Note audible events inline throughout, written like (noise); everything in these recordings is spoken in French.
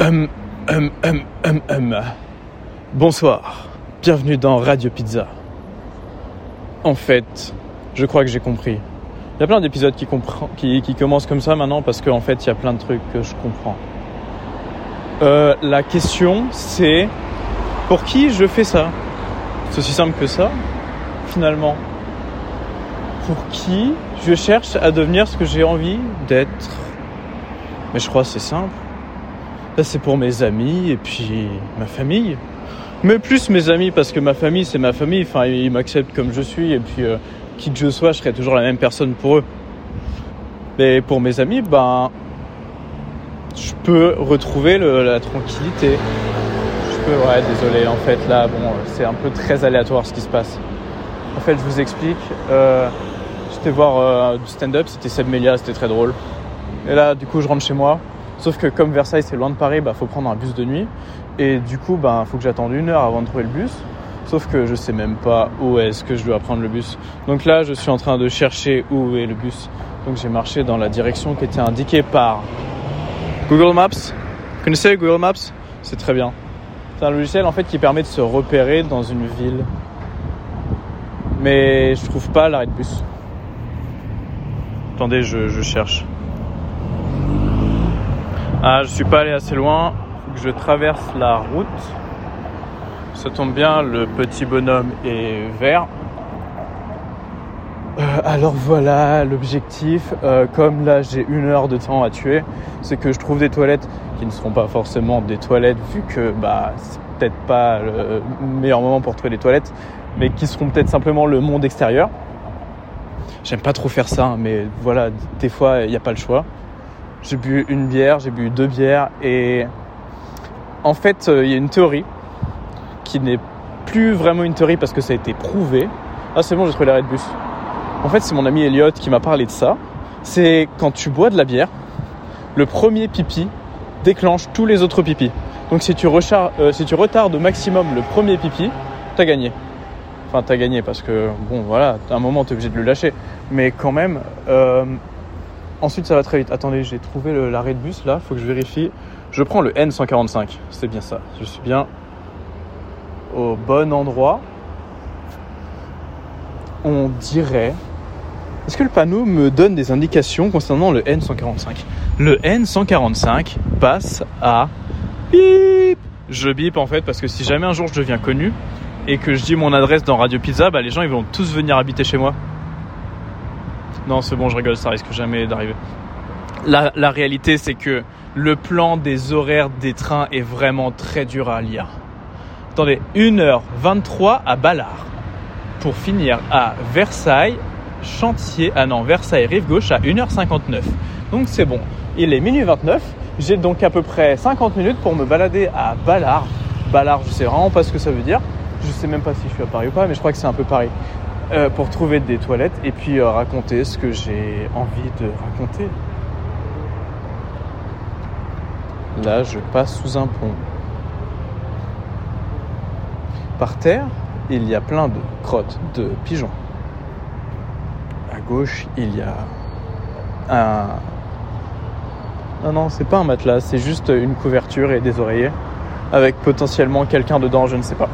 Hum, hum, hum, hum, hum. Bonsoir, bienvenue dans Radio Pizza. En fait, je crois que j'ai compris. Il y a plein d'épisodes qui, commencent comme ça maintenant parce qu'en fait, il y a plein de trucs que je comprends. Euh, la question, c'est pour qui je fais ça? C'est aussi simple que ça, finalement. Pour qui je cherche à devenir ce que j'ai envie d'être? Mais je crois que c'est simple. Là, c'est pour mes amis et puis ma famille. Mais plus mes amis, parce que ma famille, c'est ma famille. Enfin, ils m'acceptent comme je suis. Et puis, euh, qui que je sois, je serai toujours la même personne pour eux. Mais pour mes amis, ben, je peux retrouver la tranquillité. Je peux, ouais, désolé, en fait, là, bon, c'est un peu très aléatoire ce qui se passe. En fait, je vous explique. Euh, J'étais voir euh, du stand-up, c'était Seb Melia, c'était très drôle. Et là, du coup, je rentre chez moi. Sauf que comme Versailles, c'est loin de Paris, bah, faut prendre un bus de nuit. Et du coup, bah, faut que j'attende une heure avant de trouver le bus. Sauf que je sais même pas où est-ce que je dois prendre le bus. Donc là, je suis en train de chercher où est le bus. Donc j'ai marché dans la direction qui était indiquée par Google Maps. Vous connaissez Google Maps? C'est très bien. C'est un logiciel en fait qui permet de se repérer dans une ville. Mais je trouve pas l'arrêt de bus. Attendez, je cherche. Ah, je suis pas allé assez loin. Faut que je traverse la route. Ça tombe bien, le petit bonhomme est vert. Euh, alors voilà, l'objectif, euh, comme là j'ai une heure de temps à tuer, c'est que je trouve des toilettes qui ne seront pas forcément des toilettes vu que bah c'est peut-être pas le meilleur moment pour trouver des toilettes, mais qui seront peut-être simplement le monde extérieur. J'aime pas trop faire ça, hein, mais voilà, des fois il n'y a pas le choix. J'ai bu une bière, j'ai bu deux bières et en fait euh, il y a une théorie qui n'est plus vraiment une théorie parce que ça a été prouvé. Ah c'est bon, j'ai trouvé l'arrêt de bus. En fait c'est mon ami Elliot qui m'a parlé de ça. C'est quand tu bois de la bière, le premier pipi déclenche tous les autres pipis. Donc si tu, euh, si tu retardes au maximum le premier pipi, t'as gagné. Enfin t'as gagné parce que bon voilà, à un moment t'es obligé de le lâcher. Mais quand même, euh, ensuite ça va très vite. Attendez, j'ai trouvé l'arrêt de bus là, faut que je vérifie. Je prends le N145, c'est bien ça. Je suis bien au bon endroit. On dirait. Est-ce que le panneau me donne des indications concernant le N145 Le N145 passe à bip. Je bip en fait parce que si jamais un jour je deviens connu et que je dis mon adresse dans Radio Pizza, bah les gens ils vont tous venir habiter chez moi. Non, c'est bon, je rigole, ça risque jamais d'arriver. La, réalité, c'est que le plan des horaires des trains est vraiment très dur à lire. Attendez, 1h23 à Ballard. Pour finir à Versailles, chantier. Ah non, Versailles, rive gauche à 1h59. Donc c'est bon. Il est minuit 29. J'ai donc à peu près 50 minutes pour me balader à Ballard. Ballard, je sais vraiment pas ce que ça veut dire. Je sais même pas si je suis à Paris ou pas, mais je crois que c'est un peu Paris. Euh, pour trouver des toilettes et puis euh, raconter ce que j'ai envie de raconter. Là, je passe sous un pont. Par terre, il y a plein de crottes de pigeons. À gauche, il y a un. Non, non, c'est pas un matelas, c'est juste une couverture et des oreillers. Avec potentiellement quelqu'un dedans, je ne sais pas.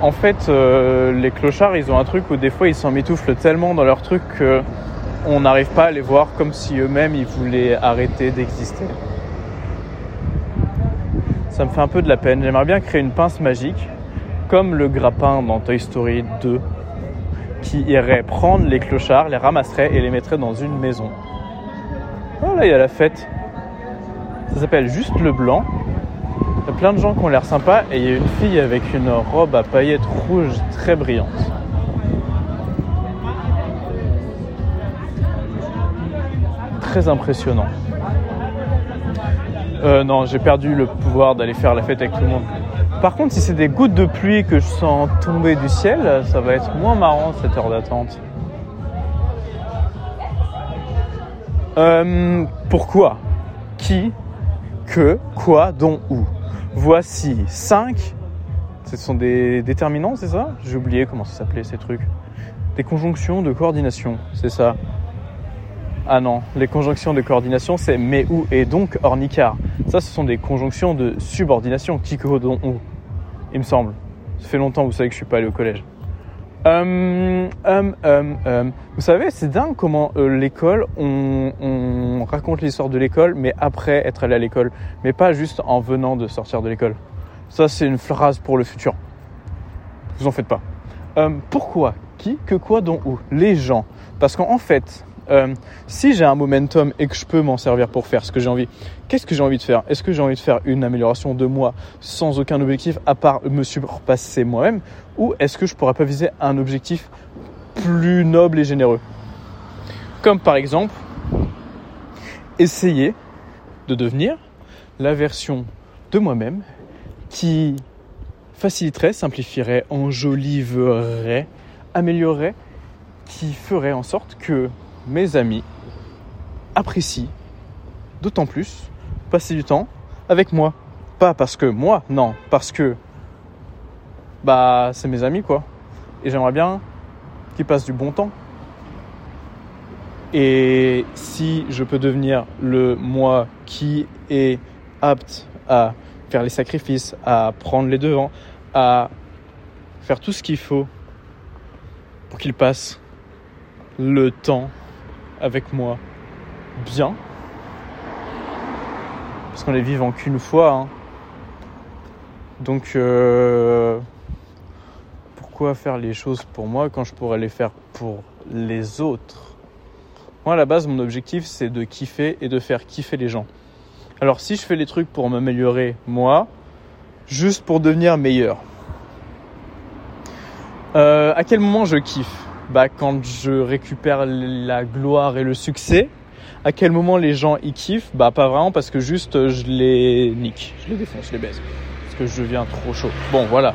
En fait, euh, les clochards, ils ont un truc où des fois ils s'emmitouflent tellement dans leur truc que on n'arrive pas à les voir comme si eux-mêmes ils voulaient arrêter d'exister. Ça me fait un peu de la peine. J'aimerais bien créer une pince magique, comme le grappin dans Toy Story 2, qui irait prendre les clochards, les ramasserait et les mettrait dans une maison. Oh là, il y a la fête. Ça s'appelle juste le blanc. Il y a plein de gens qui ont l'air sympas et il y a une fille avec une robe à paillettes rouges très brillante. Très impressionnant. Euh, non, j'ai perdu le pouvoir d'aller faire la fête avec tout le monde. Par contre, si c'est des gouttes de pluie que je sens tomber du ciel, ça va être moins marrant cette heure d'attente. Euh, pourquoi? Qui? Que? Quoi? Dont? Où? Voici 5. Ce sont des déterminants, c'est ça? J'ai oublié comment ça s'appelait ces trucs. Des conjonctions de coordination, c'est ça. Ah non, les conjonctions de coordination, c'est mais où et donc ornicar. Ça, ce sont des conjonctions de subordination. Qui, dont, où, il me semble. Ça fait longtemps, vous savez que je suis pas allé au collège. Hum, hum, hum, hum. Vous savez, c'est dingue comment euh, l'école, on, on raconte l'histoire de l'école, mais après être allé à l'école, mais pas juste en venant de sortir de l'école. Ça, c'est une phrase pour le futur. Vous en faites pas. Hum, pourquoi? Qui? Que quoi? Dont Où? Les gens. Parce qu'en fait, euh, si j'ai un momentum et que je peux m'en servir pour faire ce que j'ai envie, qu'est-ce que j'ai envie de faire? Est-ce que j'ai envie de faire une amélioration de moi sans aucun objectif à part me surpasser moi-même? Ou est-ce que je pourrais pas viser un objectif plus noble et généreux? Comme par exemple, essayer de devenir la version de moi-même qui faciliterait, simplifierait, enjoliverait, améliorerait, qui ferait en sorte que mes amis apprécient d'autant plus passer du temps avec moi. Pas parce que moi, non, parce que bah c'est mes amis quoi. Et j'aimerais bien qu'ils passent du bon temps. Et si je peux devenir le moi qui est apte à faire les sacrifices, à prendre les devants, à faire tout ce qu'il faut pour qu'il passe le temps avec moi bien. Parce qu'on est vivant qu'une fois. Hein. Donc euh, pourquoi faire les choses pour moi quand je pourrais les faire pour les autres? Moi à la base mon objectif c'est de kiffer et de faire kiffer les gens. Alors si je fais les trucs pour m'améliorer moi, juste pour devenir meilleur, euh, à quel moment je kiffe? Bah quand je récupère la gloire et le succès. À quel moment les gens y kiffent? Bah pas vraiment parce que juste je les nique, je les défonce, je les baise. Parce que je deviens trop chaud. Bon voilà,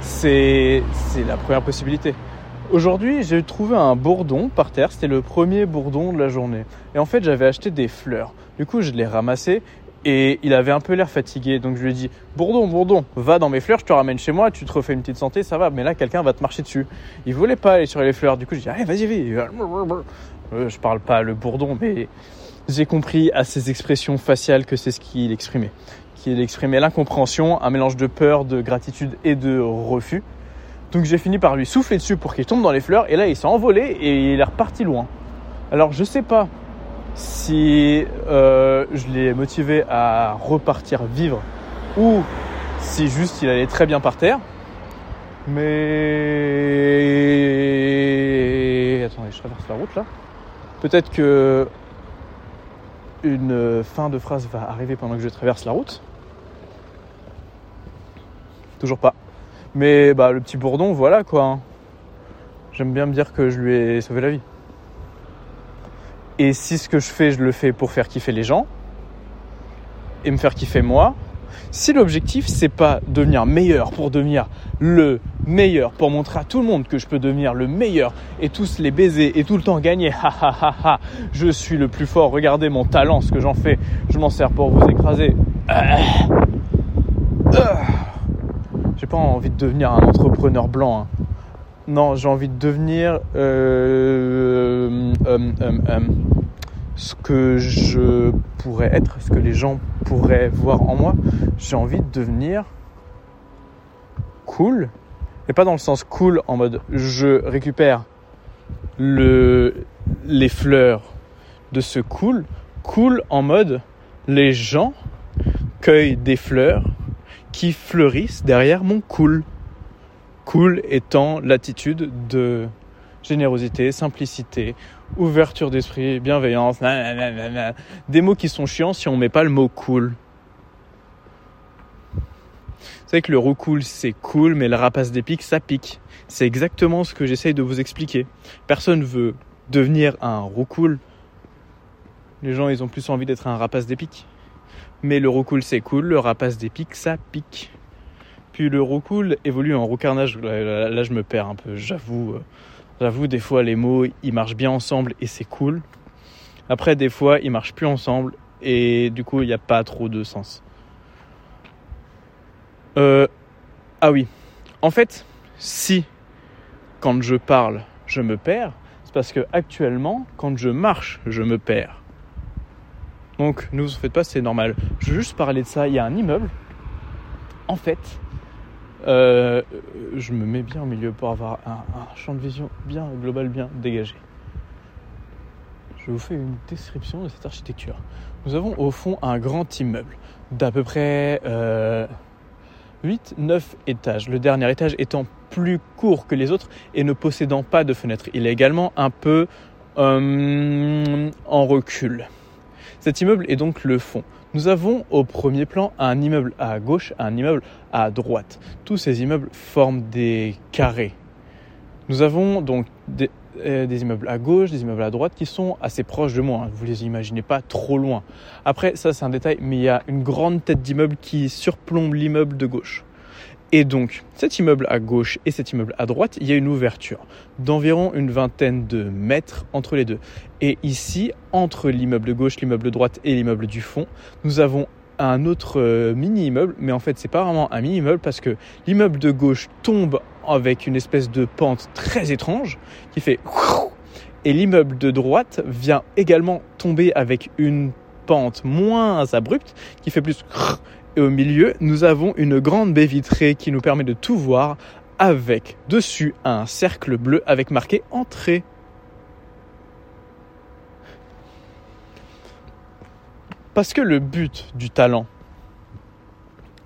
c'est la première possibilité. Aujourd'hui, j'ai trouvé un bourdon par terre. C'était le premier bourdon de la journée. Et en fait, j'avais acheté des fleurs. Du coup, je l'ai ramassé et il avait un peu l'air fatigué. Donc je lui ai dit Bourdon, Bourdon, va dans mes fleurs, je te ramène chez moi, tu te refais une petite santé, ça va. Mais là, quelqu'un va te marcher dessus. Il voulait pas aller sur les fleurs. Du coup, je dis Allez, vas-y, vas-y. Euh, je parle pas le Bourdon, mais j'ai compris à ses expressions faciales que c'est ce qu'il exprimait. Qu'il exprimait l'incompréhension, un mélange de peur, de gratitude et de refus. Donc j'ai fini par lui souffler dessus pour qu'il tombe dans les fleurs. Et là, il s'est envolé et il est reparti loin. Alors je sais pas si euh, je l'ai motivé à repartir vivre ou si juste il allait très bien par terre. Mais attendez, je traverse la route là. Peut-être que une fin de phrase va arriver pendant que je traverse la route. Toujours pas. Mais bah le petit bourdon, voilà quoi. hein. J'aime bien me dire que je lui ai sauvé la vie. Et si ce que je fais, je le fais pour faire kiffer les gens et me faire kiffer moi, si l'objectif c'est pas devenir meilleur pour devenir le meilleur, pour montrer à tout le monde que je peux devenir le meilleur et tous les baiser et tout le temps gagner, ha ha ha ha, je suis le plus fort, regardez mon talent, ce que j'en fais, je m'en sers pour vous écraser. Ah. Ah. J'ai pas envie de devenir un entrepreneur blanc. hein. Non, j'ai envie de devenir euh, euh, euh, ce que je pourrais être, ce que les gens pourraient voir en moi. J'ai envie de devenir cool, et pas dans le sens cool en mode je récupère le, les fleurs de ce cool, cool en mode les gens cueillent des fleurs qui fleurissent derrière mon cool. Cool étant l'attitude de générosité, simplicité, ouverture d'esprit, bienveillance, des mots qui sont chiants si on met pas le mot cool. Vous savez que le roucoule c'est cool, mais le rapace des pics ça pique. C'est exactement ce que j'essaye de vous expliquer. Personne veut devenir un roucoule. Les gens ils ont plus envie d'être un rapace des pics. Mais le roucoule c'est cool, le rapace des pics ça pique. Puis le roucoule évolue en roucarnage. Là, là, je me perds un peu, j'avoue. euh, J'avoue, des fois, les mots, ils marchent bien ensemble et c'est cool. Après, des fois, ils marchent plus ensemble et du coup, il n'y a pas trop de sens. Euh, ah oui. En fait, si, quand je parle, je me perds, c'est parce que actuellement, quand je marche, je me perds. Donc, ne vous en faites pas, c'est normal. Je veux juste parler de ça. Il y a un immeuble. En fait, euh, je me mets bien au milieu pour avoir un, champ de vision bien global, bien dégagé. Je vous fais une description de cette architecture. Nous avons au fond un grand immeuble d'à peu près euh, 8-9 étages. Le dernier étage étant plus court que les autres et ne possédant pas de fenêtre. Il est également un peu euh, en recul. Cet immeuble est donc le fond. Nous avons au premier plan un immeuble à gauche, un immeuble à droite. Tous ces immeubles forment des carrés. Nous avons donc des, euh, des immeubles à gauche, des immeubles à droite qui sont assez proches de moi. Vous les imaginez pas trop loin. Après, ça c'est un détail, mais il y a une grande tête d'immeuble qui surplombe l'immeuble de gauche. Et donc, cet immeuble à gauche et cet immeuble à droite, il y a une ouverture d'environ une vingtaine de mètres entre les deux. Et ici, entre l'immeuble de gauche, l'immeuble de droite et l'immeuble du fond, nous avons un autre euh, mini-immeuble, mais en fait, c'est pas vraiment un mini-immeuble parce que l'immeuble de gauche tombe avec une espèce de pente très étrange qui fait et l'immeuble de droite vient également tomber avec une pente moins abrupte qui fait plus et au milieu, nous avons une grande baie vitrée qui nous permet de tout voir avec dessus un cercle bleu avec marqué entrée. Parce que le but du talent,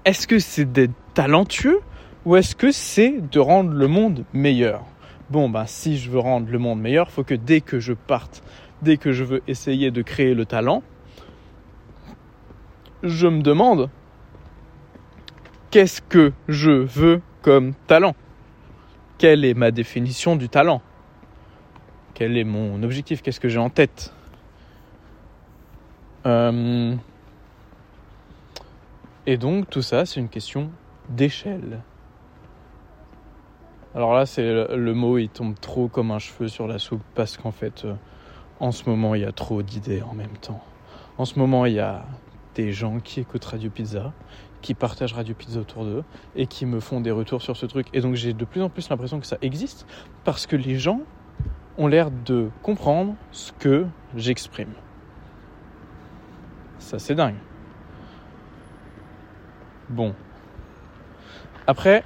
est-ce que c'est d'être talentueux ou est-ce que c'est de rendre le monde meilleur? Bon, ben si je veux rendre le monde meilleur, il faut que dès que je parte, dès que je veux essayer de créer le talent, je me demande qu'est-ce que je veux comme talent? Quelle est ma définition du talent? Quel est mon objectif? Qu'est-ce que j'ai en tête? Euh, Et donc tout ça, c'est une question d'échelle. Alors là, c'est le, mot, il tombe trop comme un cheveu sur la soupe parce qu'en fait, euh, en ce moment, il y a trop d'idées en même temps. En ce moment, il y a des gens qui écoutent Radio Pizza, qui partagent Radio Pizza autour d'eux et qui me font des retours sur ce truc. Et donc j'ai de plus en plus l'impression que ça existe parce que les gens ont l'air de comprendre ce que j'exprime. Ça c'est dingue. Bon. Après,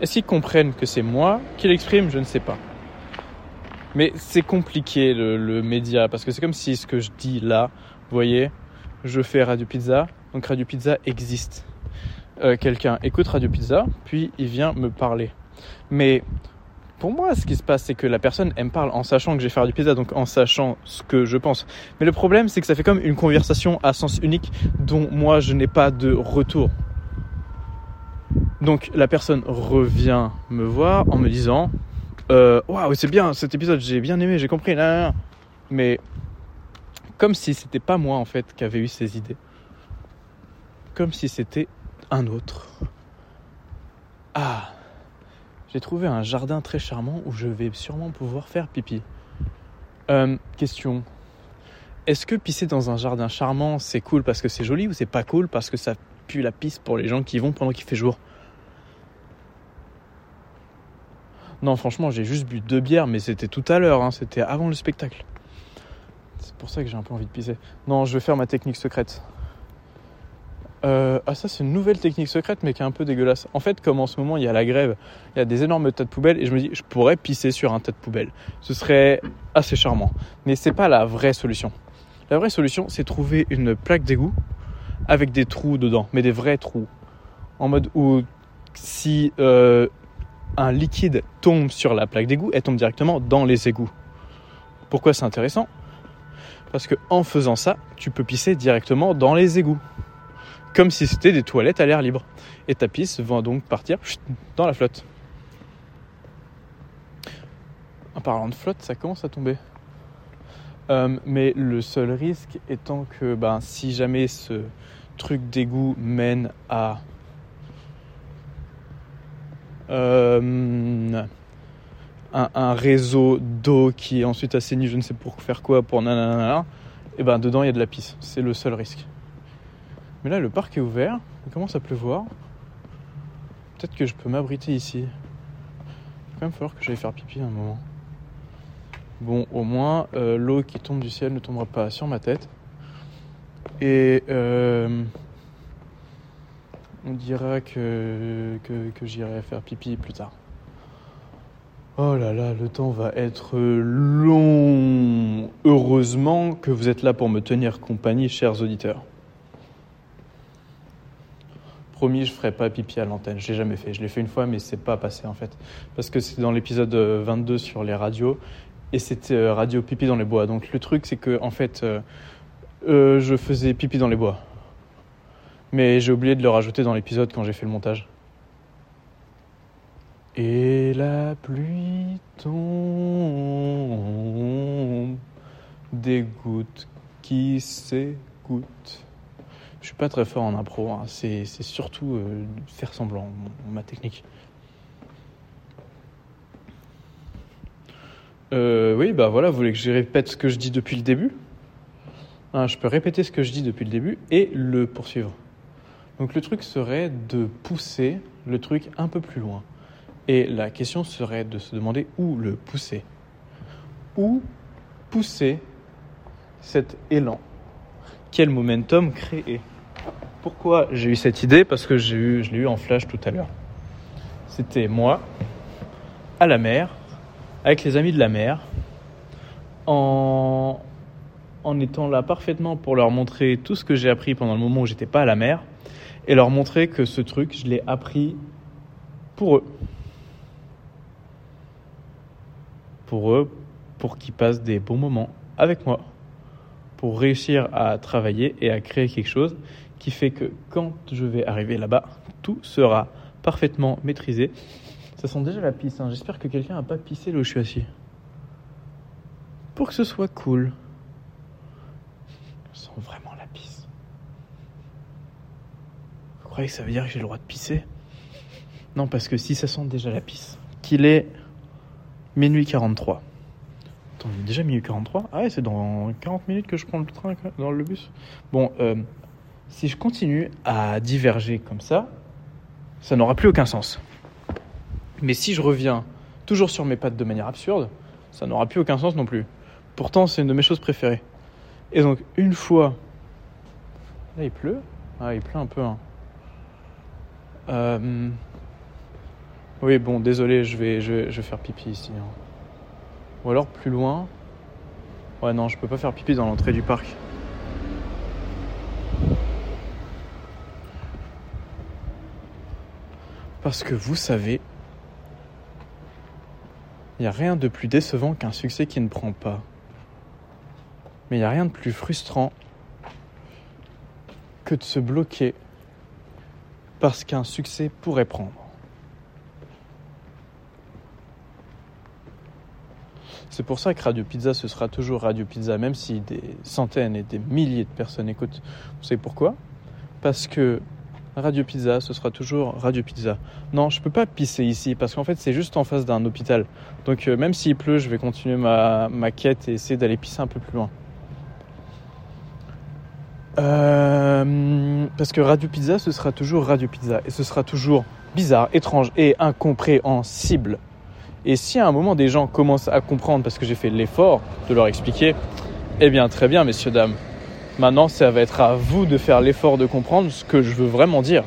est-ce qu'ils comprennent que c'est moi qui l'exprime? Je ne sais pas. Mais c'est compliqué le, média parce que c'est comme si ce que je dis là, vous voyez, je fais Radio Pizza, donc Radio Pizza existe. Euh, quelqu'un écoute Radio Pizza, puis il vient me parler. Mais pour moi, ce qui se passe, c'est que la personne, elle me parle en sachant que j'ai fait Radio Pizza, donc en sachant ce que je pense. Mais le problème, c'est que ça fait comme une conversation à sens unique dont moi, je n'ai pas de retour. Donc la personne revient me voir en me disant euh, Waouh, c'est bien cet épisode, j'ai bien aimé, j'ai compris. Mais comme si c'était pas moi en fait qui avait eu ces idées. Comme si c'était un autre. Ah, j'ai trouvé un jardin très charmant où je vais sûrement pouvoir faire pipi. Euh, question. Est-ce que pisser dans un jardin charmant, c'est cool parce que c'est joli ou c'est pas cool parce que ça pue la pisse pour les gens qui vont pendant qu'il fait jour? Non, franchement, j'ai juste bu deux bières, mais c'était tout à l'heure, hein, c'était avant le spectacle. C'est pour ça que j'ai un peu envie de pisser. Non, je vais faire ma technique secrète. Euh, ah ça c'est une nouvelle technique secrète mais qui est un peu dégueulasse. En fait comme en ce moment il y a la grève, il y a des énormes tas de poubelles et je me dis je pourrais pisser sur un tas de poubelles. Ce serait assez charmant. Mais c'est pas la vraie solution. La vraie solution c'est trouver une plaque d'égout avec des trous dedans, mais des vrais trous. En mode où si euh, un liquide tombe sur la plaque d'égout, elle tombe directement dans les égouts. Pourquoi c'est intéressant? Parce que en faisant ça, tu peux pisser directement dans les égouts comme si c'était des toilettes à l'air libre. Et ta pisse va donc partir dans la flotte. En parlant de flotte, ça commence à tomber. Euh, mais le seul risque étant que ben, si jamais ce truc d'égout mène à euh, un, réseau d'eau qui est ensuite assaini, je ne sais pour faire quoi, pour nanana, et ben dedans il y a de la pisse. C'est le seul risque. Mais là, le parc est ouvert. Il commence à pleuvoir. Peut-être que je peux m'abriter ici. Il va quand même falloir que j'aille faire pipi à un moment. Bon, au moins, euh, l'eau qui tombe du ciel ne tombera pas sur ma tête. Et euh, on dira que, que, que j'irai faire pipi plus tard. Oh là là, le temps va être long. Heureusement que vous êtes là pour me tenir compagnie, chers auditeurs. Promis, je ferai pas pipi à l'antenne. Je l'ai jamais fait. Je l'ai fait une fois, mais c'est pas passé en fait, parce que c'est dans l'épisode 22 sur les radios et c'était euh, radio pipi dans les bois. Donc le truc, c'est que en fait, euh, euh, je faisais pipi dans les bois, mais j'ai oublié de le rajouter dans l'épisode quand j'ai fait le montage. Et la pluie tombe, des gouttes qui s'écoutent. Je suis pas très fort en impro, hein. c'est surtout euh, faire semblant, ma technique. Euh, oui, bah voilà, vous voulez que je répète ce que je dis depuis le début? Hein, Je peux répéter ce que je dis depuis le début et le poursuivre. Donc le truc serait de pousser le truc un peu plus loin. Et la question serait de se demander où le pousser. Où pousser cet élan? Quel momentum créer Pourquoi j'ai eu cette idée? Parce que j'ai eu, je l'ai eu en flash tout à l'heure. C'était moi, à la mer, avec les amis de la mer, en, en étant là parfaitement pour leur montrer tout ce que j'ai appris pendant le moment où j'étais pas à la mer, et leur montrer que ce truc, je l'ai appris pour eux. Pour eux, pour qu'ils passent des bons moments avec moi, pour réussir à travailler et à créer quelque chose qui fait que quand je vais arriver là-bas, tout sera parfaitement maîtrisé. Ça sent déjà la pisse, hein. j'espère que quelqu'un n'a pas pissé là où je suis assis. Pour que ce soit cool. Ça sent vraiment la pisse. Vous croyez que ça veut dire que j'ai le droit de pisser? Non, parce que si ça sent déjà la pisse, qu'il est minuit 43. Attends, il est déjà minuit 43 Ah ouais, c'est dans 40 minutes que je prends le train, dans le bus. Bon, euh, si je continue à diverger comme ça, ça n'aura plus aucun sens. Mais si je reviens toujours sur mes pattes de manière absurde, ça n'aura plus aucun sens non plus. Pourtant, c'est une de mes choses préférées. Et donc, une fois. Là, il pleut Ah, il pleut un peu. Hein. Euh... Oui, bon, désolé, je vais, je vais, je vais faire pipi ici. hein. Ou alors plus loin. Ouais, non, je peux pas faire pipi dans l'entrée du parc. Parce que vous savez, il n'y a rien de plus décevant qu'un succès qui ne prend pas. Mais il n'y a rien de plus frustrant que de se bloquer parce qu'un succès pourrait prendre. C'est pour ça que Radio Pizza, ce sera toujours Radio Pizza, même si des centaines et des milliers de personnes écoutent. Vous savez pourquoi? Parce que Radio Pizza, ce sera toujours Radio Pizza. Non, je peux pas pisser ici, parce qu'en fait, c'est juste en face d'un hôpital. Donc, euh, même s'il pleut, je vais continuer ma, ma quête et essayer d'aller pisser un peu plus loin. Euh, parce que Radio Pizza, ce sera toujours Radio Pizza. Et ce sera toujours bizarre, étrange et incompréhensible. Et si à un moment des gens commencent à comprendre parce que j'ai fait l'effort de leur expliquer, eh bien très bien messieurs, dames. Maintenant, ça va être à vous de faire l'effort de comprendre ce que je veux vraiment dire.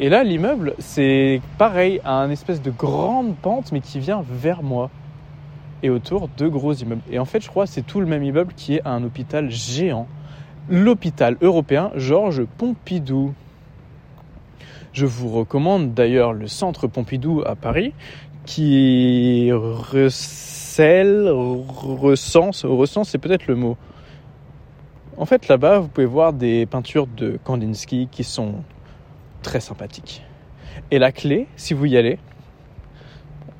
Et là, l'immeuble, c'est pareil, à un espèce de grande pente, mais qui vient vers moi. Et autour, deux gros immeubles. Et en fait, je crois que c'est tout le même immeuble qui est un hôpital géant. L'hôpital européen Georges Pompidou. Je vous recommande d'ailleurs le centre Pompidou à Paris qui recèle, recense, recense c'est peut-être le mot. En fait là-bas vous pouvez voir des peintures de Kandinsky qui sont très sympathiques. Et la clé, si vous y allez,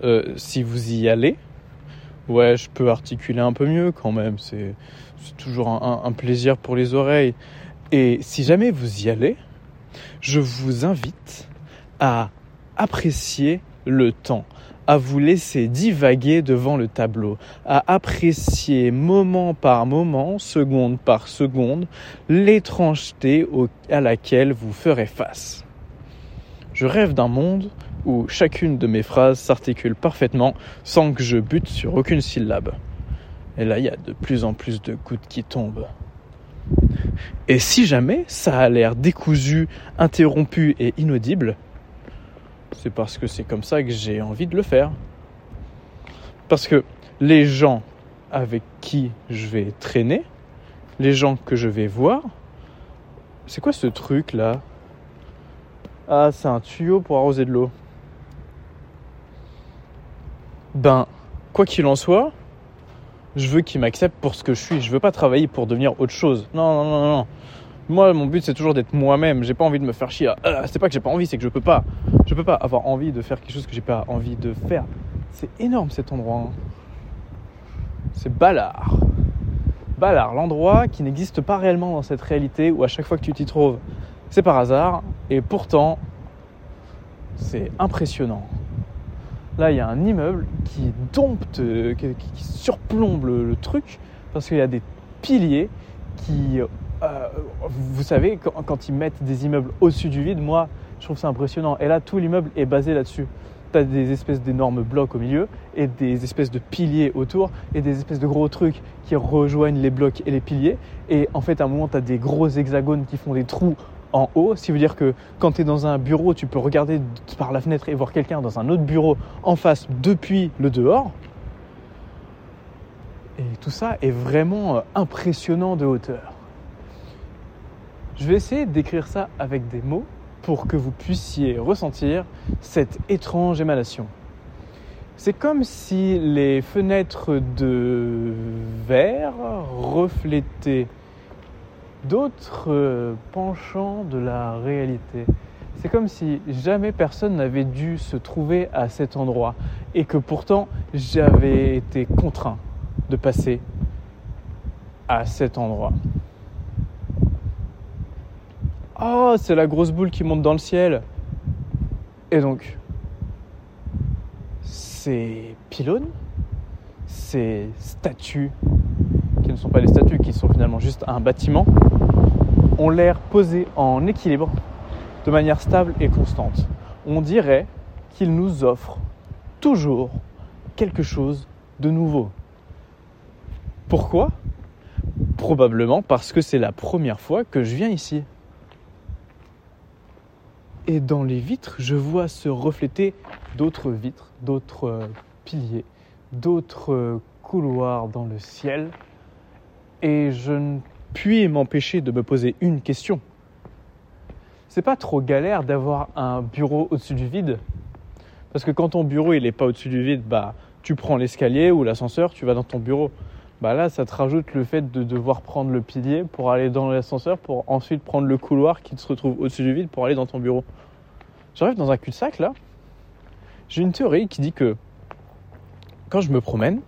euh, si vous y allez, ouais je peux articuler un peu mieux quand même, c'est toujours un, un plaisir pour les oreilles. Et si jamais vous y allez, je vous invite à apprécier le temps, à vous laisser divaguer devant le tableau, à apprécier moment par moment, seconde par seconde, l'étrangeté à laquelle vous ferez face. Je rêve d'un monde où chacune de mes phrases s'articule parfaitement sans que je bute sur aucune syllabe. Et là, il y a de plus en plus de gouttes qui tombent. Et si jamais ça a l'air décousu, interrompu et inaudible, c'est parce que c'est comme ça que j'ai envie de le faire. Parce que les gens avec qui je vais traîner, les gens que je vais voir, c'est quoi ce truc là Ah, c'est un tuyau pour arroser de l'eau. Ben, quoi qu'il en soit, je veux qu'ils m'acceptent pour ce que je suis. Je veux pas travailler pour devenir autre chose. Non, non, non, non. Moi, mon but, c'est toujours d'être moi-même. J'ai pas envie de me faire chier. Ah, c'est pas que j'ai pas envie, c'est que je peux pas. Je peux pas avoir envie de faire quelque chose que j'ai pas envie de faire. C'est énorme cet endroit. Hein. C'est Ballard. Ballard, l'endroit qui n'existe pas réellement dans cette réalité où à chaque fois que tu t'y trouves, c'est par hasard. Et pourtant, c'est impressionnant. Là, il y a un immeuble qui dompte, euh, qui, surplombe le, truc, parce qu'il y a des piliers qui, euh, vous savez, quand, ils mettent des immeubles au-dessus du vide, moi, je trouve ça impressionnant. Et là, tout l'immeuble est basé là-dessus. Tu as des espèces d'énormes blocs au milieu et des espèces de piliers autour et des espèces de gros trucs qui rejoignent les blocs et les piliers. Et en fait, à un moment, tu des gros hexagones qui font des trous en haut, ce qui veut dire que quand tu es dans un bureau, tu peux regarder par la fenêtre et voir quelqu'un dans un autre bureau en face depuis le dehors. Et tout ça est vraiment euh, impressionnant de hauteur. Je vais essayer d'écrire ça avec des mots pour que vous puissiez ressentir cette étrange émanation. C'est comme si les fenêtres de verre reflétaient d'autres euh, penchants de la réalité. C'est comme si jamais personne n'avait dû se trouver à cet endroit et que pourtant j'avais été contraint de passer à cet endroit. Oh, c'est la grosse boule qui monte dans le ciel. Et donc, ces pylônes, ces statues ne sont pas des statues, qui sont finalement juste un bâtiment, ont l'air posés en équilibre de manière stable et constante. On dirait qu'ils nous offrent toujours quelque chose de nouveau. Pourquoi? Probablement parce que c'est la première fois que je viens ici. Et dans les vitres, je vois se refléter d'autres vitres, d'autres euh, piliers, d'autres euh, couloirs dans le ciel et je ne puis m'empêcher de me poser une question. C'est pas trop galère d'avoir un bureau au-dessus du vide? Parce que quand ton bureau il est pas au-dessus du vide, bah tu prends l'escalier ou l'ascenseur, tu vas dans ton bureau. Bah là, ça te rajoute le fait de devoir prendre le pilier pour aller dans l'ascenseur, pour ensuite prendre le couloir qui se retrouve au-dessus du vide pour aller dans ton bureau. J'arrive dans un cul-de-sac là. J'ai une théorie qui dit que quand je me promène,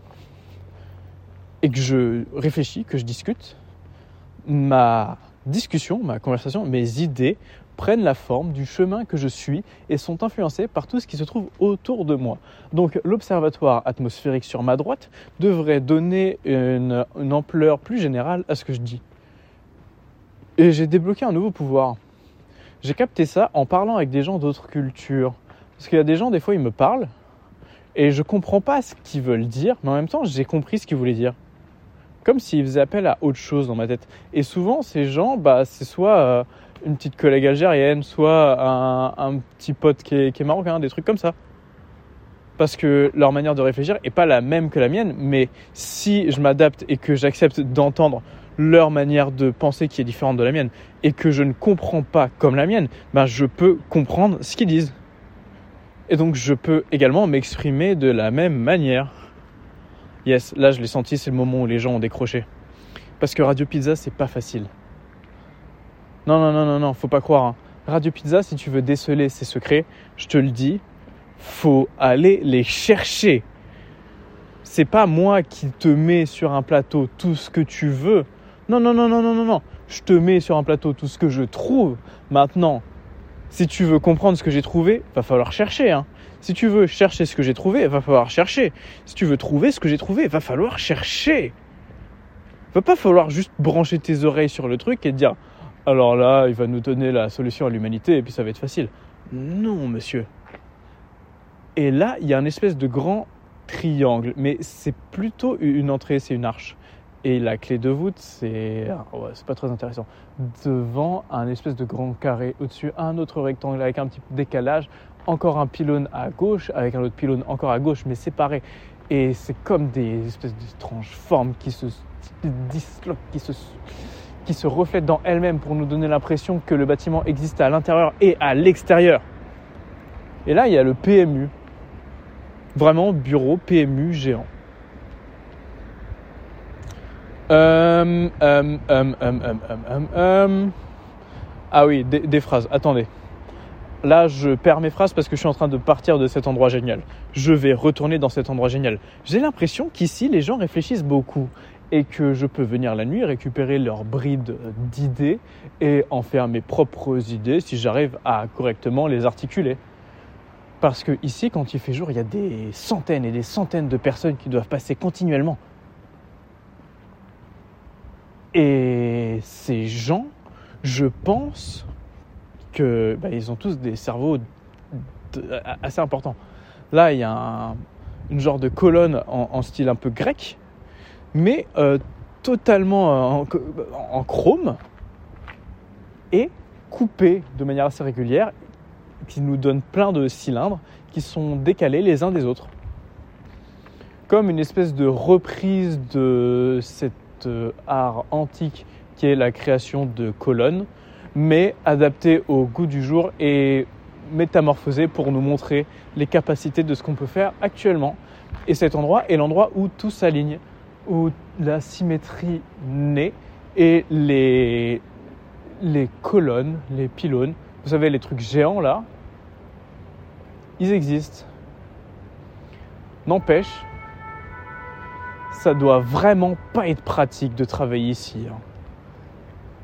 et que je réfléchis, que je discute, ma discussion, ma conversation, mes idées prennent la forme du chemin que je suis et sont influencées par tout ce qui se trouve autour de moi. Donc l'observatoire atmosphérique sur ma droite devrait donner une, ampleur plus générale à ce que je dis. Et j'ai débloqué un nouveau pouvoir. J'ai capté ça en parlant avec des gens d'autres cultures. Parce qu'il y a des gens, des fois, ils me parlent et je comprends pas ce qu'ils veulent dire, mais en même temps, j'ai compris ce qu'ils voulaient dire comme s'ils faisaient appel à autre chose dans ma tête. Et souvent, ces gens, bah, c'est soit euh, une petite collègue algérienne, soit un, petit pote qui est, qui est, marocain, des trucs comme ça. Parce que leur manière de réfléchir est pas la même que la mienne, mais si je m'adapte et que j'accepte d'entendre leur manière de penser qui est différente de la mienne, et que je ne comprends pas comme la mienne, ben je peux comprendre ce qu'ils disent. Et donc je peux également m'exprimer de la même manière. Yes, là je l'ai senti, c'est le moment où les gens ont décroché. Parce que Radio Pizza, c'est pas facile. Non, non, non, non, non, faut pas croire. Hein. Radio Pizza, si tu veux déceler ses secrets, je te le dis, faut aller les chercher. C'est pas moi qui te mets sur un plateau tout ce que tu veux. Non, non, non, non, non, non, non. Je te mets sur un plateau tout ce que je trouve. Maintenant, si tu veux comprendre ce que j'ai trouvé, va falloir chercher. Hein. Si tu veux chercher ce que j'ai trouvé, va falloir chercher. Si tu veux trouver ce que j'ai trouvé, va falloir chercher. Va pas falloir juste brancher tes oreilles sur le truc et te dire alors là, il va nous donner la solution à l'humanité et puis ça va être facile. Non, monsieur. Et là, il y a un espèce de grand triangle, mais c'est plutôt une entrée, c'est une arche. Et la clé de voûte, c'est ah, c'est pas très intéressant. Devant un espèce de grand carré, au-dessus un autre rectangle avec un petit décalage, encore un pylône à gauche, avec un autre pylône encore à gauche, mais séparé. Et c'est comme des espèces d'étranges formes qui se disloquent, qui se, qui se reflètent dans elles-mêmes pour nous donner l'impression que le bâtiment existe à l'intérieur et à l'extérieur. Et là, il y a le PMU. Vraiment, bureau PMU géant. Euh, euh, euh, ah oui, des phrases. Attendez. Là, je perds mes phrases parce que je suis en train de partir de cet endroit génial. Je vais retourner dans cet endroit génial. J'ai l'impression qu'ici, les gens réfléchissent beaucoup et que je peux venir la nuit récupérer leurs brides d'idées et en faire mes propres idées si j'arrive à correctement les articuler. Parce que ici, quand il fait jour, il y a des centaines et des centaines de personnes qui doivent passer continuellement. Et ces gens, je pense que bah, ils ont tous des cerveaux assez importants. Là, il y a une genre de colonne en, style un peu grec, mais euh, totalement en, chrome et coupée de manière assez régulière, qui nous donne plein de cylindres qui sont décalés les uns des autres. Comme une espèce de reprise de cet euh, art antique qui est la création de colonnes mais adapté au goût du jour et métamorphosé pour nous montrer les capacités de ce qu'on peut faire actuellement. Et cet endroit est l'endroit où tout s'aligne, où la symétrie naît et les, les colonnes, les pylônes, vous savez, les trucs géants là, ils existent. N'empêche, ça doit vraiment pas être pratique de travailler ici. Hein.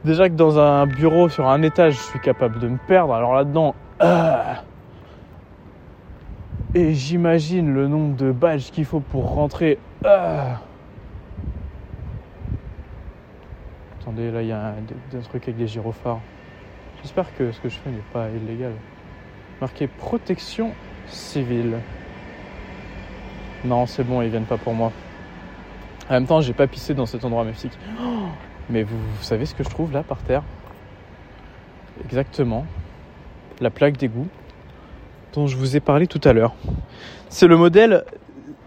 Déjà que dans un bureau sur un étage, je suis capable de me perdre. Alors là-dedans, euh, et j'imagine le nombre de badges qu'il faut pour rentrer. Euh. Attendez, là il y a un, truc avec des gyrophares. J'espère que ce que je fais n'est pas illégal. Marqué protection civile. Non, c'est bon, ils viennent pas pour moi. En même temps, j'ai pas pissé dans cet endroit mexique. Oh mais vous, savez ce que je trouve là par terre? Exactement. La plaque d'égout dont je vous ai parlé tout à l'heure. C'est le modèle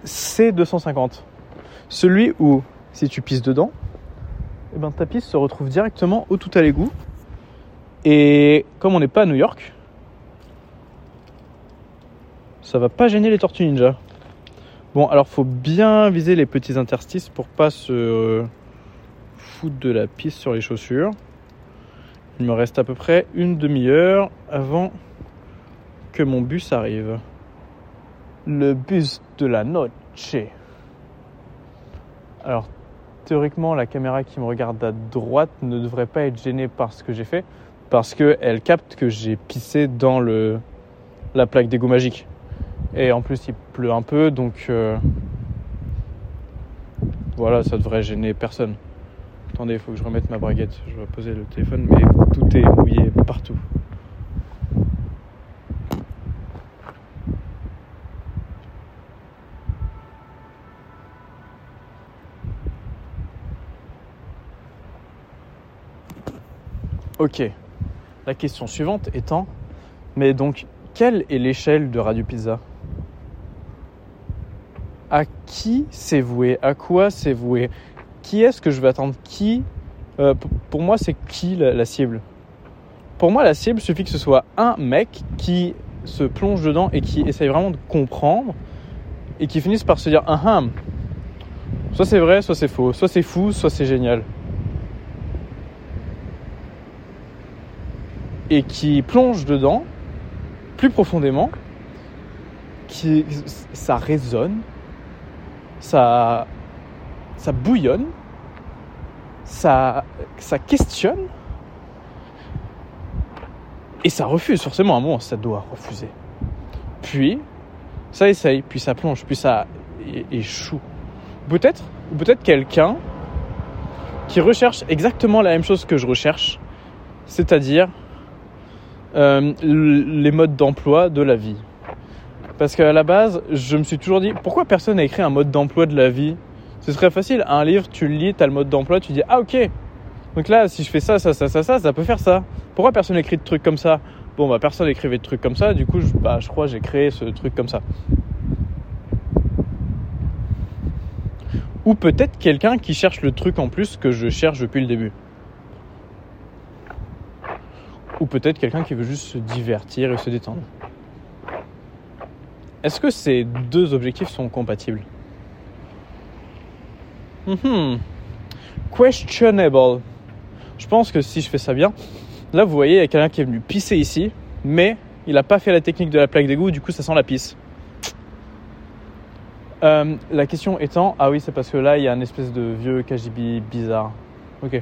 C250. Celui où, si tu pisses dedans, eh ben, ta pisse se retrouve directement au tout à l'égout. Et comme on n'est pas à New York, ça va pas gêner les tortues ninja. Bon, alors faut bien viser les petits interstices pour pas se de la piste sur les chaussures. Il me reste à peu près une demi-heure avant que mon bus arrive. Le bus de la noche. Alors, théoriquement, la caméra qui me regarde à droite ne devrait pas être gênée par ce que j'ai fait, parce qu'elle capte que j'ai pissé dans le, la plaque d'égout magique. Et en plus, il pleut un peu, donc euh, voilà, ça devrait gêner personne. Attendez, il faut que je remette ma braguette. Je vais poser le téléphone, mais tout est mouillé partout. Ok. La question suivante étant, mais donc, quelle est l'échelle de Radio Pizza? À qui c'est voué? À quoi c'est voué? Qui est-ce que je vais attendre Qui euh, Pour moi, c'est qui la, cible? Pour moi, la cible suffit que ce soit un mec qui se plonge dedans et qui essaye vraiment de comprendre et qui finisse par se dire ah, ah soit c'est vrai, soit c'est faux, soit c'est fou, soit c'est génial. Et qui plonge dedans plus profondément, qui ça résonne, ça ça bouillonne, ça, questionne, et ça refuse. Forcément, à un moment, ça doit refuser. Puis, ça essaye, puis ça plonge, puis ça échoue. Peut-être, peut-être quelqu'un qui recherche exactement la même chose que je recherche, c'est-à-dire euh, les modes d'emploi de la vie. Parce qu'à la base, je me suis toujours dit, pourquoi personne n'a écrit un mode d'emploi de la vie Ce serait facile, un livre, tu le lis, tu as le mode d'emploi, tu dis, ah ok, donc là, si je fais ça, ça, ça, ça, ça, ça peut faire ça. Pourquoi personne n'écrit de trucs comme ça? Bon, bah personne n'écrivait de trucs comme ça, du coup, je, bah, je crois j'ai créé ce truc comme ça. Ou peut-être quelqu'un qui cherche le truc en plus que je cherche depuis le début. Ou peut-être quelqu'un qui veut juste se divertir et se détendre. Est-ce que ces deux objectifs sont compatibles? Mm Questionable. Je pense que si je fais ça bien, là vous voyez, il y a quelqu'un qui est venu pisser ici, mais il n'a pas fait la technique de la plaque d'égout, du coup ça sent la pisse. Euh, la question étant, ah oui, c'est parce que là il y a un espèce de vieux KGB bizarre. Ok.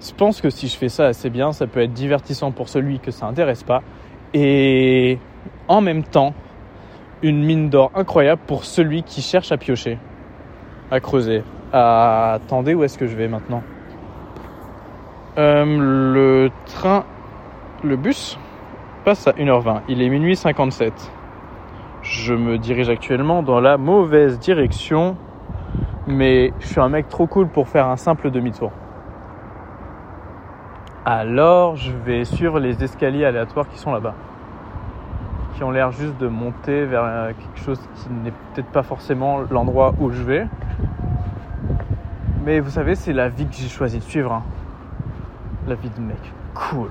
Je pense que si je fais ça assez bien, ça peut être divertissant pour celui que ça intéresse pas et en même temps une mine d'or incroyable pour celui qui cherche à piocher, à creuser. attendez, où est-ce que je vais maintenant euh, Le train, le bus passe à 1h20. Il est minuit 57. Je me dirige actuellement dans la mauvaise direction, mais je suis un mec trop cool pour faire un simple demi-tour. Alors, je vais suivre les escaliers aléatoires qui sont là-bas. Qui ont l'air juste de monter vers euh, quelque chose qui n'est peut-être pas forcément l'endroit où je vais. Mais vous savez, c'est la vie que j'ai choisi de suivre. Hein. La vie de mec. Cool.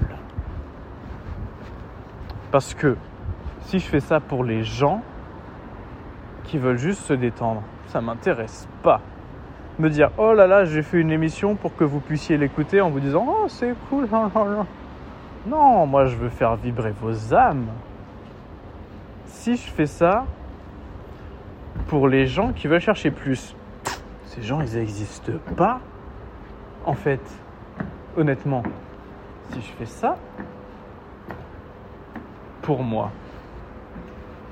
Parce que si je fais ça pour les gens qui veulent juste se détendre, ça m'intéresse pas me dire oh là là j'ai fait une émission pour que vous puissiez l'écouter en vous disant oh c'est cool (laughs) non moi je veux faire vibrer vos âmes si je fais ça pour les gens qui veulent chercher plus ces gens ils n'existent pas en fait honnêtement si je fais ça pour moi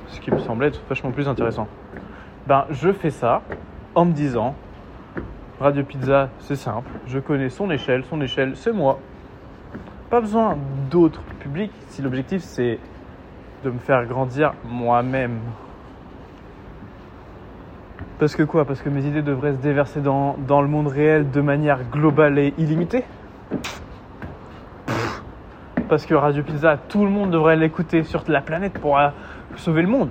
ce qui me semblait être vachement plus intéressant ben je fais ça en me disant Radio Pizza, c'est simple. Je connais son échelle. Son échelle, c'est moi. Pas besoin d'autres publics si l'objectif c'est de me faire grandir moi-même. Parce que quoi? Parce que mes idées devraient se déverser dans, dans, le monde réel de manière globale et illimitée? Parce que Radio Pizza, tout le monde devrait l'écouter sur la planète pour euh, sauver le monde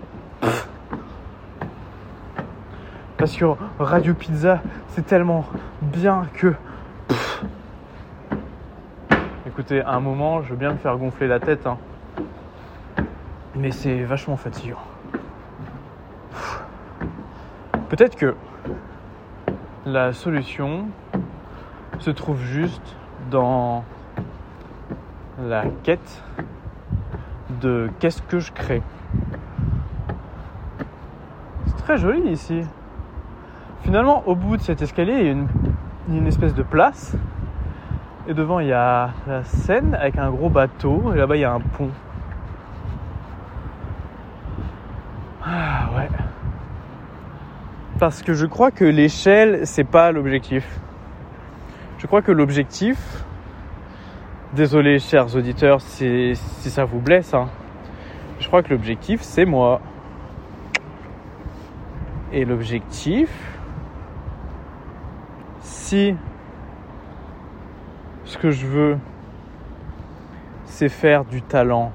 parce que Radio Pizza, c'est tellement bien que. Écoutez, à un moment, je veux bien me faire gonfler la tête, hein. Mais c'est vachement fatigant. Peut-être que la solution se trouve juste dans la quête de qu'est-ce que je crée. C'est très joli ici. Finalement, au bout de cet escalier, il y a une, espèce de place. Et devant, il y a la Seine avec un gros bateau. Et là-bas, il y a un pont. Ah ouais. Parce que je crois que l'échelle, c'est pas l'objectif. Je crois que l'objectif, désolé chers auditeurs si, si ça vous blesse, hein, je crois que l'objectif, c'est moi. Et l'objectif, si ce que je veux, c'est faire du talent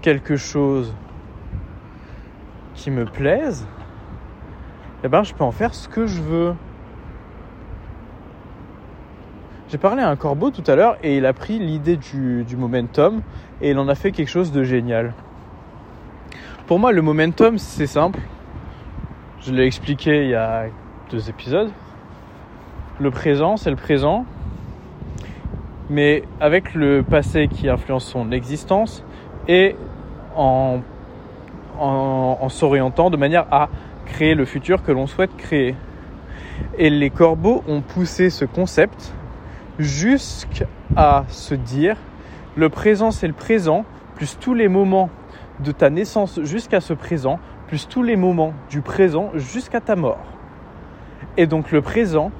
quelque chose qui me plaise, eh ben je peux en faire ce que je veux. J'ai parlé à un corbeau tout à l'heure et il a pris l'idée du, du, momentum et il en a fait quelque chose de génial. Pour moi, le momentum, c'est simple. Je l'ai expliqué il y a deux épisodes le présent, c'est le présent, mais avec le passé qui influence son existence et en, en, s'orientant de manière à créer le futur que l'on souhaite créer. Et les corbeaux ont poussé ce concept jusqu'à se dire le présent c'est le présent, plus tous les moments de ta naissance jusqu'à ce présent, plus tous les moments du présent jusqu'à ta mort. Et donc le présent,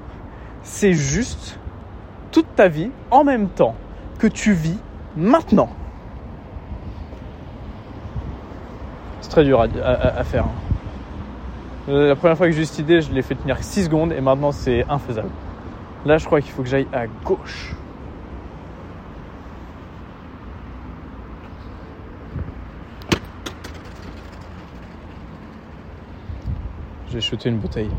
c'est juste toute ta vie en même temps. que tu vis maintenant. C'est très dur à, faire. Hein. La première fois que j'ai eu cette idée, je l'ai fait tenir 6 secondes et maintenant c'est infaisable. Là, je crois qu'il faut que j'aille à gauche. J'ai shooté une bouteille.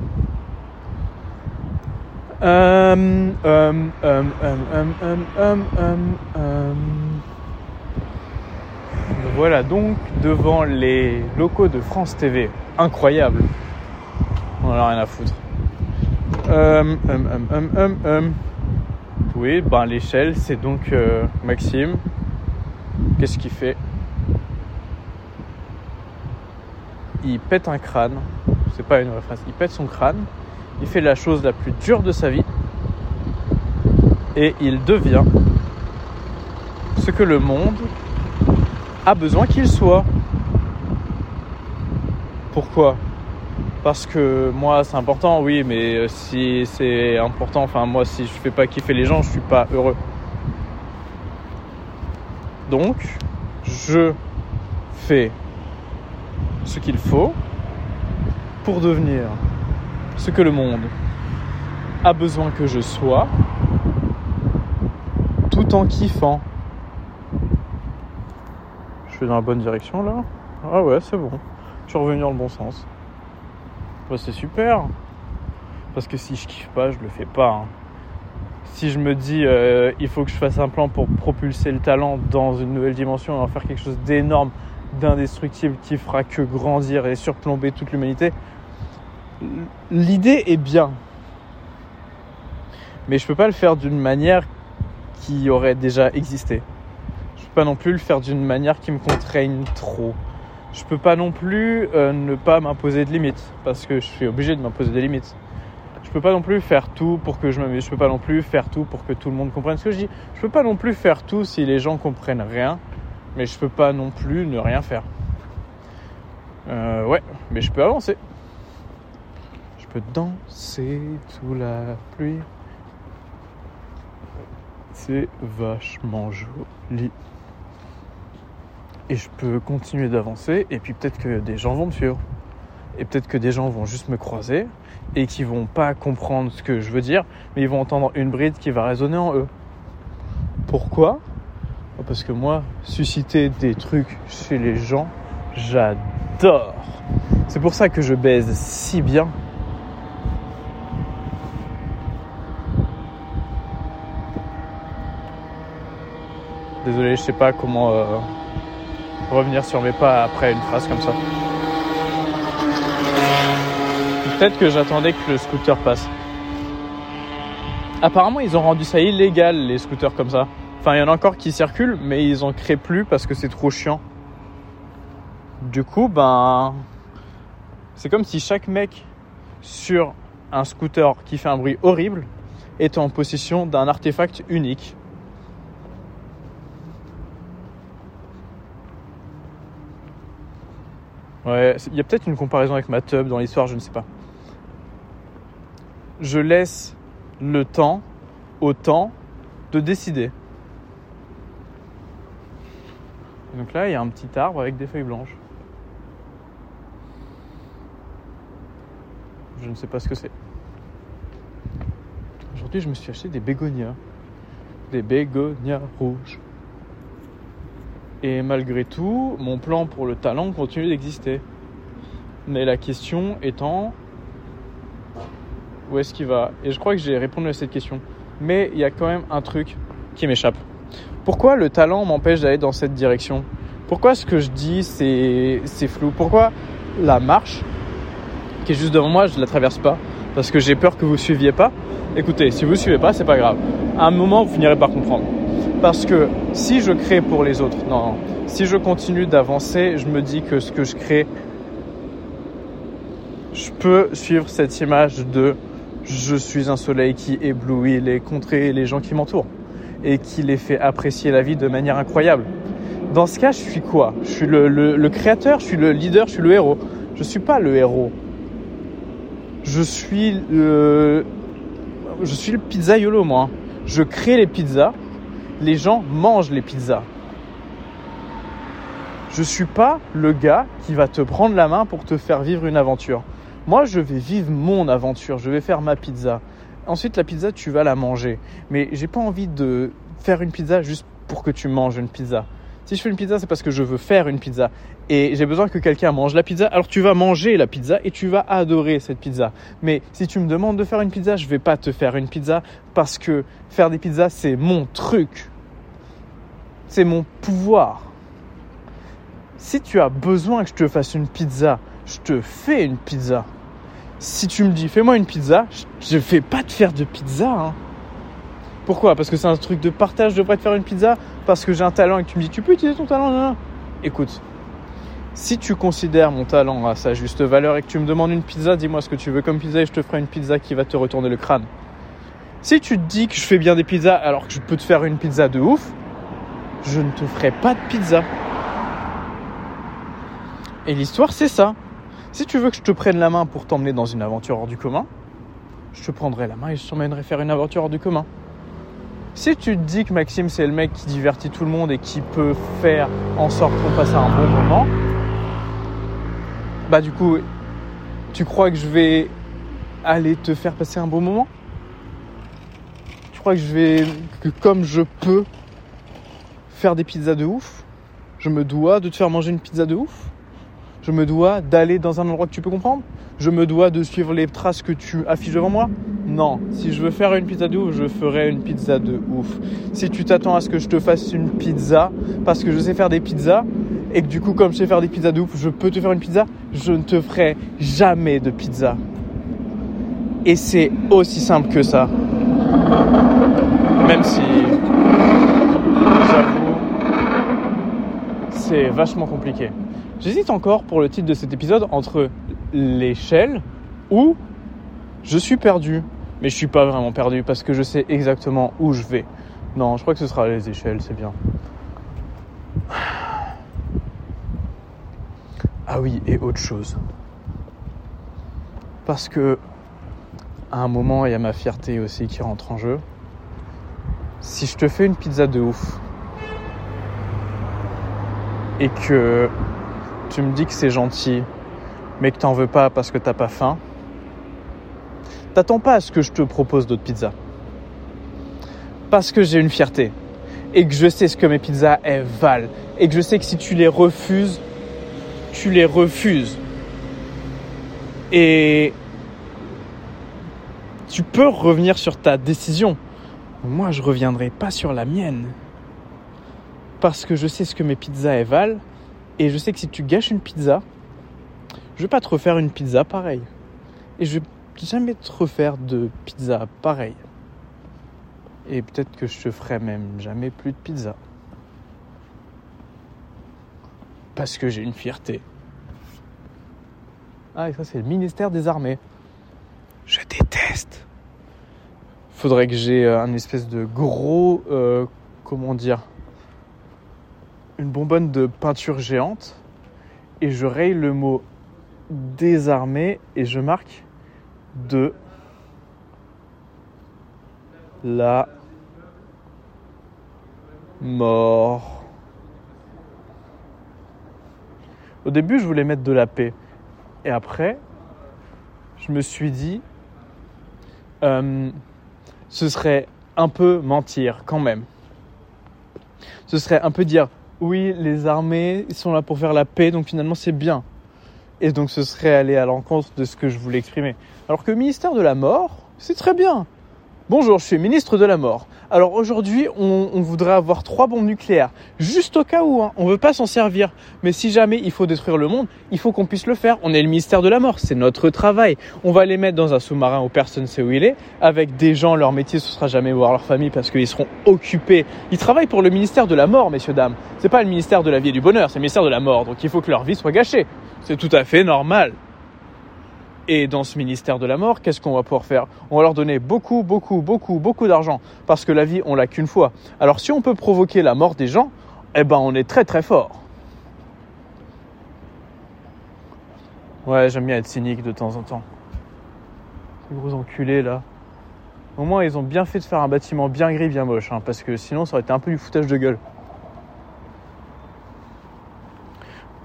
Um, um, um, voilà donc devant les locaux de France TV. Incroyable. On en a rien à foutre. Oui, ben l'échelle, c'est donc euh, Maxime. Qu'est-ce qu'il fait? Il pète un crâne. C'est pas une vraie phrase. Il pète son crâne. Il fait la chose la plus dure de sa vie. Et il devient ce que le monde a besoin qu'il soit. Pourquoi? Parce que moi c'est important, oui, mais euh, si c'est important, enfin moi si je fais pas kiffer les gens, je suis pas heureux. Donc, je fais ce qu'il faut pour devenir ce que le monde a besoin que je sois, tout en kiffant dans la bonne direction là Ah ouais, c'est bon. Je suis revenu dans le bon sens. C'est super. Parce que si je kiffe pas, je le fais pas. Hein. Si je me dis euh, il faut que je fasse un plan pour propulser le talent dans une nouvelle dimension et en faire quelque chose d'énorme, d'indestructible qui fera que grandir et surplomber toute l'humanité, l'idée est bien. Mais je peux pas le faire d'une manière qui aurait déjà existé peux pas non plus le faire d'une manière qui me contraigne trop. Je peux pas non plus euh, ne pas m'imposer de limites parce que je suis obligé de m'imposer des limites. Je peux pas non plus faire tout pour que je m'amuse. Je peux pas non plus faire tout pour que tout le monde comprenne ce que je dis. Je peux pas non plus faire tout si les gens comprennent rien. Mais je peux pas non plus ne rien faire. Euh, ouais, mais je peux avancer. Je peux danser sous la pluie. C'est vachement joli et je peux continuer d'avancer et puis peut-être que des gens vont me suivre et peut-être que des gens vont juste me croiser et qui vont pas comprendre ce que je veux dire mais ils vont entendre une bride qui va résonner en eux. Pourquoi? Parce que moi susciter des trucs chez les gens, j'adore. C'est pour ça que je baise si bien. Désolé, je sais pas comment euh, revenir sur mes pas après une phrase comme ça. Peut-être que j'attendais que le scooter passe. Apparemment, ils ont rendu ça illégal, les scooters comme ça. Enfin, il y en a encore qui circulent, mais ils en créent plus parce que c'est trop chiant. Du coup, ben. C'est comme si chaque mec sur un scooter qui fait un bruit horrible est en possession d'un artefact unique. Ouais, il y a peut-être une comparaison avec ma tub dans l'histoire, je ne sais pas. Je laisse le temps au temps de décider. donc là, il y a un petit arbre avec des feuilles blanches. Je ne sais pas ce que c'est. Aujourd'hui, je me suis acheté des bégonias. Des bégonias rouges. Et malgré tout, mon plan pour le talent continue d'exister. Mais la question étant, où est-ce qu'il va? Et je crois que j'ai répondu à cette question. Mais il y a quand même un truc qui m'échappe. Pourquoi le talent m'empêche d'aller dans cette direction? Pourquoi ce que je dis c'est flou? Pourquoi la marche qui est juste devant moi, je ne la traverse pas? Parce que j'ai peur que vous ne suiviez pas. Écoutez, si vous ne suivez pas, c'est pas grave. À un moment, vous finirez par comprendre. Parce que si je crée pour les autres, non, si je continue d'avancer, je me dis que ce que je crée, je peux suivre cette image de je suis un soleil qui éblouit les contrées et les gens qui m'entourent et qui les fait apprécier la vie de manière incroyable. Dans ce cas, je suis quoi? Je suis le, créateur, je suis le leader, je suis le héros. Je ne suis pas le héros. Je suis le, je suis le pizzaiolo, moi. Je crée les pizzas les gens mangent les pizzas. Je suis pas le gars qui va te prendre la main pour te faire vivre une aventure. Moi, je vais vivre mon aventure, je vais faire ma pizza. Ensuite, la pizza, tu vas la manger. Mais j'ai pas envie de faire une pizza juste pour que tu manges une pizza. Si je fais une pizza, c'est parce que je veux faire une pizza. Et j'ai besoin que quelqu'un mange la pizza. Alors tu vas manger la pizza et tu vas adorer cette pizza. Mais si tu me demandes de faire une pizza, je vais pas te faire une pizza parce que faire des pizzas, c'est mon truc. C'est mon pouvoir. Si tu as besoin que je te fasse une pizza, je te fais une pizza. Si tu me dis fais-moi une pizza, je ne vais pas te faire de pizza. Hein. Pourquoi? Parce que c'est un truc de partage, je devrais te faire une pizza? Parce que j'ai un talent et que tu me dis tu peux utiliser ton talent. Non, non. Écoute, si tu considères mon talent à sa juste valeur et que tu me demandes une pizza, dis-moi ce que tu veux comme pizza et je te ferai une pizza qui va te retourner le crâne. Si tu te dis que je fais bien des pizzas alors que je peux te faire une pizza de ouf, je ne te ferai pas de pizza. Et l'histoire, c'est ça. Si tu veux que je te prenne la main pour t'emmener dans une aventure hors du commun, je te prendrai la main et je t'emmènerai faire une aventure hors du commun. Si tu te dis que Maxime c'est le mec qui divertit tout le monde et qui peut faire en sorte qu'on passe un bon moment, bah du coup, tu crois que je vais aller te faire passer un bon moment? Tu crois que je vais, que comme je peux faire des pizzas de ouf, je me dois de te faire manger une pizza de ouf? Je me dois d'aller dans un endroit que tu peux comprendre Je me dois de suivre les traces que tu affiches devant moi Non. Si je veux faire une pizza de ouf, je ferai une pizza de ouf. Si tu t'attends à ce que je te fasse une pizza parce que je sais faire des pizzas et que du coup comme je sais faire des pizzas de ouf, je peux te faire une pizza, je ne te ferai jamais de pizza. Et c'est aussi simple que ça. Même si c'est vachement compliqué. J'hésite encore pour le titre de cet épisode entre l'échelle ou je suis perdu. Mais je suis pas vraiment perdu parce que je sais exactement où je vais. Non, je crois que ce sera les échelles, c'est bien. Ah oui, et autre chose. Parce que à un moment, il y a ma fierté aussi qui rentre en jeu. Si je te fais une pizza de ouf et que tu me dis que c'est gentil, mais que t'en veux pas parce que t'as pas faim, t'attends pas à ce que je te propose d'autres pizzas. Parce que j'ai une fierté. Et que je sais ce que mes pizzas valent. Et que je sais que si tu les refuses, tu les refuses. Et tu peux revenir sur ta décision. Moi, je reviendrai pas sur la mienne. Parce que je sais ce que mes pizzas valent et je sais que si tu gâches une pizza, je vais pas te refaire une pizza pareille. Et je vais jamais te refaire de pizza pareille. Et peut-être que je te ferai même jamais plus de pizza. Parce que j'ai une fierté. Ah, et ça, c'est le ministère des Armées. Je déteste. Faudrait que j'ai euh, un espèce de gros. Euh, comment dire une bonbonne de peinture géante et je raye le mot désarmé et je marque de la mort. Au début, je voulais mettre de la paix. Et après, je me suis dit, euh, ce serait un peu mentir quand même. Ce serait un peu dire, oui, les armées sont là pour faire la paix, donc finalement c'est bien. Et donc ce serait aller à l'encontre de ce que je voulais exprimer. Alors que ministère de la mort, c'est très bien. Bonjour, je suis ministre de la mort. Alors aujourd'hui, on, voudrait avoir trois bombes nucléaires, juste au cas où. Hein. On veut pas s'en servir, mais si jamais il faut détruire le monde, il faut qu'on puisse le faire. On est le ministère de la mort, c'est notre travail. On va les mettre dans un sous-marin où personne ne sait où il est, avec des gens, leur métier ce sera jamais voir leur famille parce qu'ils seront occupés. Ils travaillent pour le ministère de la mort, messieurs dames. C'est pas le ministère de la vie et du bonheur, c'est le ministère de la mort. Donc il faut que leur vie soit gâchée. C'est tout à fait normal. Et dans ce ministère de la mort, qu'est-ce qu'on va pouvoir faire On va leur donner beaucoup, beaucoup, beaucoup, beaucoup d'argent. Parce que la vie, on l'a qu'une fois. Alors si on peut provoquer la mort des gens, eh ben on est très très fort. Ouais, j'aime bien être cynique de temps en temps. Ces gros enculés là. Au moins, ils ont bien fait de faire un bâtiment bien gris, bien moche, hein, parce que sinon, ça aurait été un peu du foutage de gueule.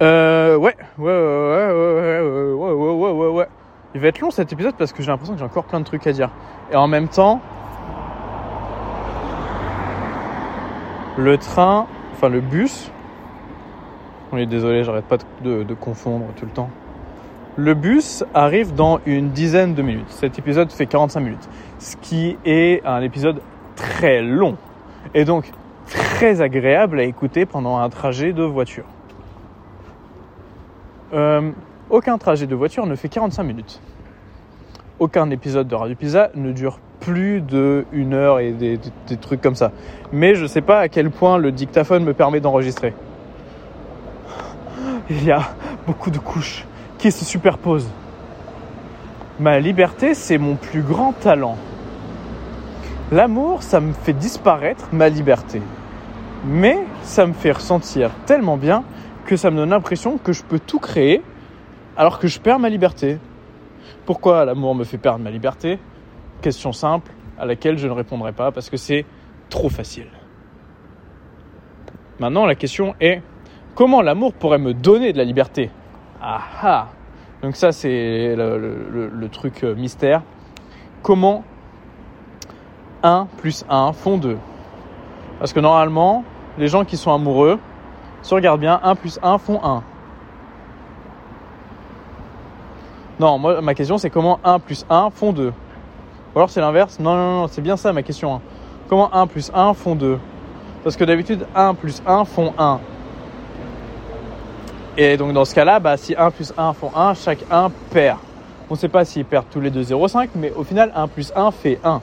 Euh, ouais, ouais, ouais, ouais, ouais, ouais, ouais, ouais, ouais, ouais, ouais. Il va être long cet épisode parce que j'ai l'impression que j'ai encore plein de trucs à dire. Et en même temps, le train, enfin le bus, on est désolé, j'arrête pas de, confondre tout le temps. Le bus arrive dans une dizaine de minutes. Cet épisode fait 45 minutes, ce qui est un épisode très long et donc très agréable à écouter pendant un trajet de voiture. Euh, aucun trajet de voiture ne fait 45 minutes. Aucun épisode de Radio Pizza ne dure plus de une heure et des, trucs comme ça. Mais je sais pas à quel point le dictaphone me permet d'enregistrer. Il y a beaucoup de couches qui se superposent. Ma liberté, c'est mon plus grand talent. L'amour, ça me fait disparaître ma liberté. Mais ça me fait ressentir tellement bien que ça me donne l'impression que je peux tout créer alors que je perds ma liberté. Pourquoi l'amour me fait perdre ma liberté? Question simple à laquelle je ne répondrai pas parce que c'est trop facile. Maintenant, la question est comment l'amour pourrait me donner de la liberté? Ah ah Donc ça, c'est le, truc euh, mystère. Comment 1 plus 1 font 2 Parce que normalement, les gens qui sont amoureux, si on regarde bien, 1 plus 1 font 1. Non, moi, ma question, c'est comment 1 plus 1 font 2 Ou alors c'est l'inverse Non, non, non, c'est bien ça ma question. hein. Comment 1 plus 1 font 2 Parce que d'habitude, 1 plus 1 font 1. Et donc dans ce cas-là, bah, si 1 plus 1 font 1, chaque 1 perd. On ne sait pas s'ils perdent tous les deux 0,5, mais au final, 1 plus 1 fait 1.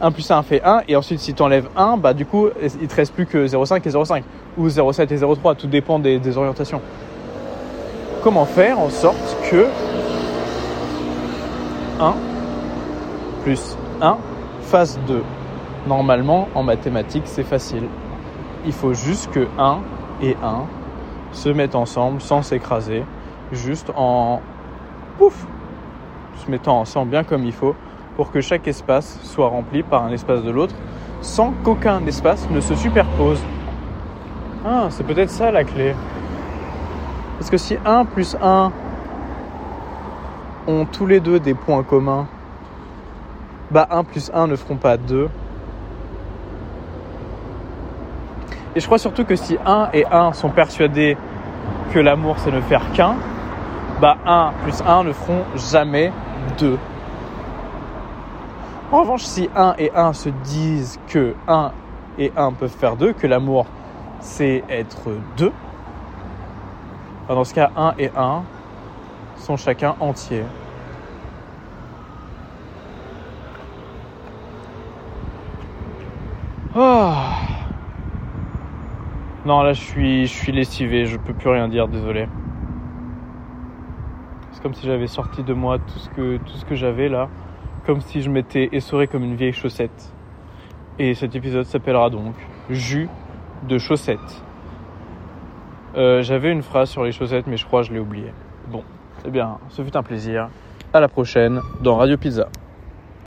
1 plus 1 fait 1, et ensuite si tu enlèves 1, bah du coup, il te reste plus que 0,5 et 0,5, ou 0,7 et 0,3, tout dépend des orientations. Comment faire en sorte que 1 plus 1 fasse 2 Normalement, en mathématiques, c'est facile. Il faut juste que 1 et 1 se mettent ensemble sans s'écraser, juste en pouf, se mettant ensemble bien comme il faut pour que chaque espace soit rempli par un espace de l'autre sans qu'aucun espace ne se superpose. Ah, c'est peut-être ça la clé. Parce que si 1 plus 1 ont tous les deux des points communs, bah 1 plus 1 ne feront pas 2. Et je crois surtout que si 1 et 1 sont persuadés que l'amour c'est ne faire qu'un, bah 1 plus 1 ne feront jamais 2. En revanche, si 1 et 1 se disent que 1 et 1 peuvent faire 2, que l'amour c'est être 2, bah, dans ce cas 1 et 1 sont chacun entiers. Ah. Non, là je suis, je suis lessivé, je peux plus rien dire, désolé. C'est comme si j'avais sorti de moi tout ce que, tout ce que j'avais là, comme si je m'étais essoré comme une vieille chaussette. Et cet épisode s'appellera donc Jus de chaussettes. Euh, j'avais une phrase sur les chaussettes, mais je crois que je l'ai oubliée. Bon, eh bien, ce fut un plaisir. À la prochaine dans Radio Pizza.